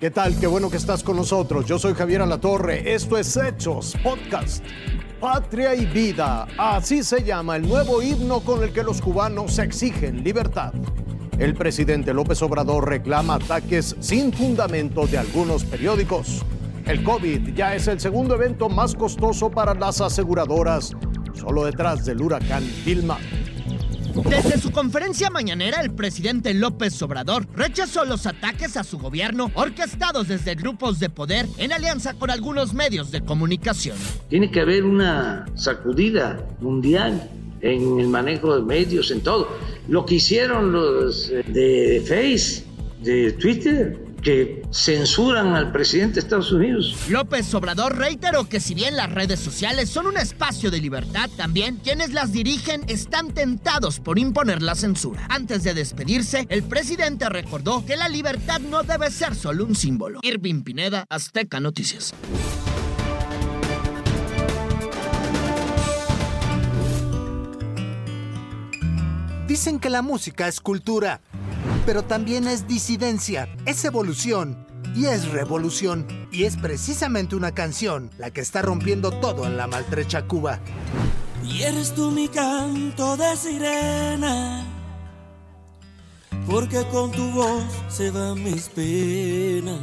¿Qué tal? Qué bueno que estás con nosotros. Yo soy Javier Alatorre. Esto es Hechos Podcast. Patria y vida. Así se llama el nuevo himno con el que los cubanos exigen libertad. El presidente López Obrador reclama ataques sin fundamento de algunos periódicos. El COVID ya es el segundo evento más costoso para las aseguradoras, solo detrás del huracán Vilma. Desde su conferencia mañanera, el presidente López Obrador rechazó los ataques a su gobierno orquestados desde grupos de poder en alianza con algunos medios de comunicación. Tiene que haber una sacudida mundial en el manejo de medios, en todo. Lo que hicieron los eh, de Face, de Twitter, que censuran al presidente de Estados Unidos. López Obrador reiteró que si bien las redes sociales son un espacio de libertad, también quienes las dirigen están tentados por imponer la censura. Antes de despedirse, el presidente recordó que la libertad no debe ser solo un símbolo. Irving Pineda, Azteca Noticias. Dicen que la música es cultura pero también es disidencia, es evolución y es revolución. Y es precisamente una canción la que está rompiendo todo en la maltrecha Cuba. Y eres tú mi canto de sirena, porque con tu voz se van mis penas.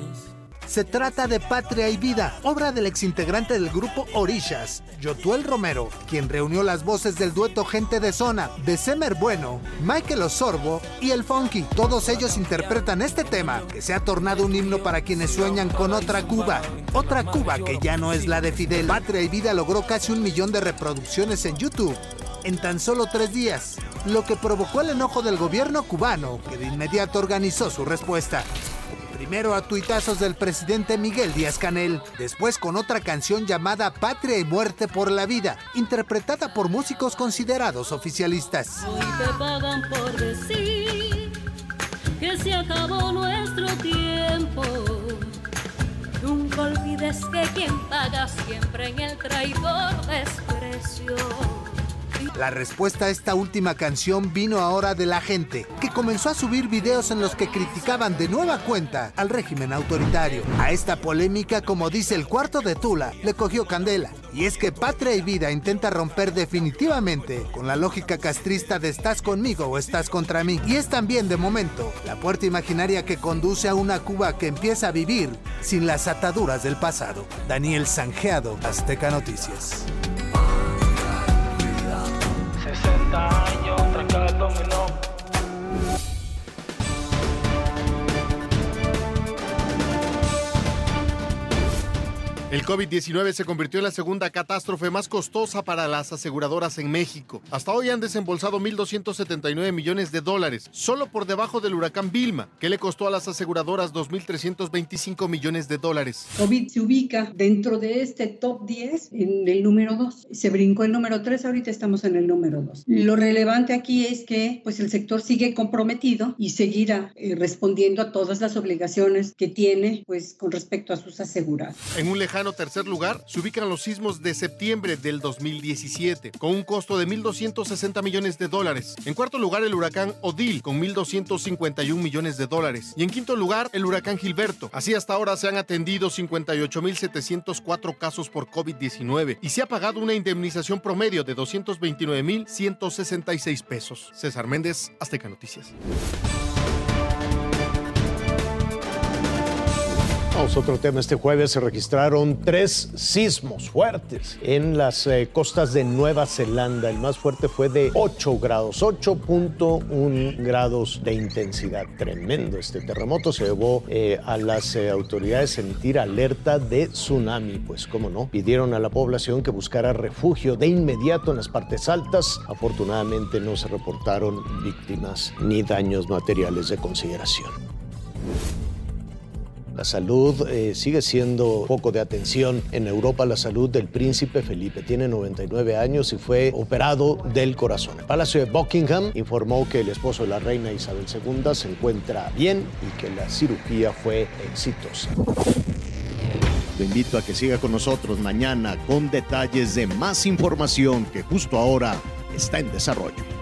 Se trata de Patria y Vida, obra del exintegrante del grupo Orishas, Yotuel Romero, quien reunió las voces del dueto Gente de Zona, de Semer Bueno, Michael Osorbo y El Funky. Todos ellos interpretan este tema, que se ha tornado un himno para quienes sueñan con otra Cuba. Otra Cuba que ya no es la de Fidel. Patria y Vida logró casi un millón de reproducciones en YouTube en tan solo tres días, lo que provocó el enojo del gobierno cubano, que de inmediato organizó su respuesta. Primero a tuitazos del presidente Miguel Díaz Canel, después con otra canción llamada Patria y Muerte por la Vida, interpretada por músicos considerados oficialistas. Hoy te pagan por decir que se acabó nuestro tiempo. Nunca olvides que quien paga siempre en el traidor desprecio. La respuesta a esta última canción vino ahora de la gente, que comenzó a subir videos en los que criticaban de nueva cuenta al régimen autoritario. A esta polémica, como dice el cuarto de Tula, le cogió candela. Y es que Patria y Vida intenta romper definitivamente con la lógica castrista de estás conmigo o estás contra mí. Y es también, de momento, la puerta imaginaria que conduce a una Cuba que empieza a vivir sin las ataduras del pasado. Daniel Sanjeado, Azteca Noticias. El COVID-19 se convirtió en la segunda catástrofe más costosa para las aseguradoras en México. Hasta hoy han desembolsado 1.279 millones de dólares, solo por debajo del huracán Vilma, que le costó a las aseguradoras 2.325 millones de dólares. COVID se ubica dentro de este top 10 en el número 2. Se brincó el número 3, ahorita estamos en el número 2. Lo relevante aquí es que pues, el sector sigue comprometido y seguirá eh, respondiendo a todas las obligaciones que tiene pues, con respecto a sus asegurados. En un lejano tercer lugar se ubican los sismos de septiembre del 2017, con un costo de 1.260 millones de dólares. En cuarto lugar, el huracán Odil, con 1.251 millones de dólares. Y en quinto lugar, el huracán Gilberto. Así hasta ahora se han atendido 58.704 casos por COVID-19 y se ha pagado una indemnización promedio de 229.166 pesos. César Méndez, Azteca Noticias. Otro tema. Este jueves se registraron tres sismos fuertes en las eh, costas de Nueva Zelanda. El más fuerte fue de 8 grados, 8.1 grados de intensidad. Tremendo este terremoto. Se llevó eh, a las eh, autoridades a emitir alerta de tsunami. Pues, cómo no, pidieron a la población que buscara refugio de inmediato en las partes altas. Afortunadamente no se reportaron víctimas ni daños materiales de consideración. La salud eh, sigue siendo foco de atención en Europa. La salud del príncipe Felipe tiene 99 años y fue operado del corazón. El Palacio de Buckingham informó que el esposo de la reina Isabel II se encuentra bien y que la cirugía fue exitosa. Lo invito a que siga con nosotros mañana con detalles de más información que justo ahora está en desarrollo.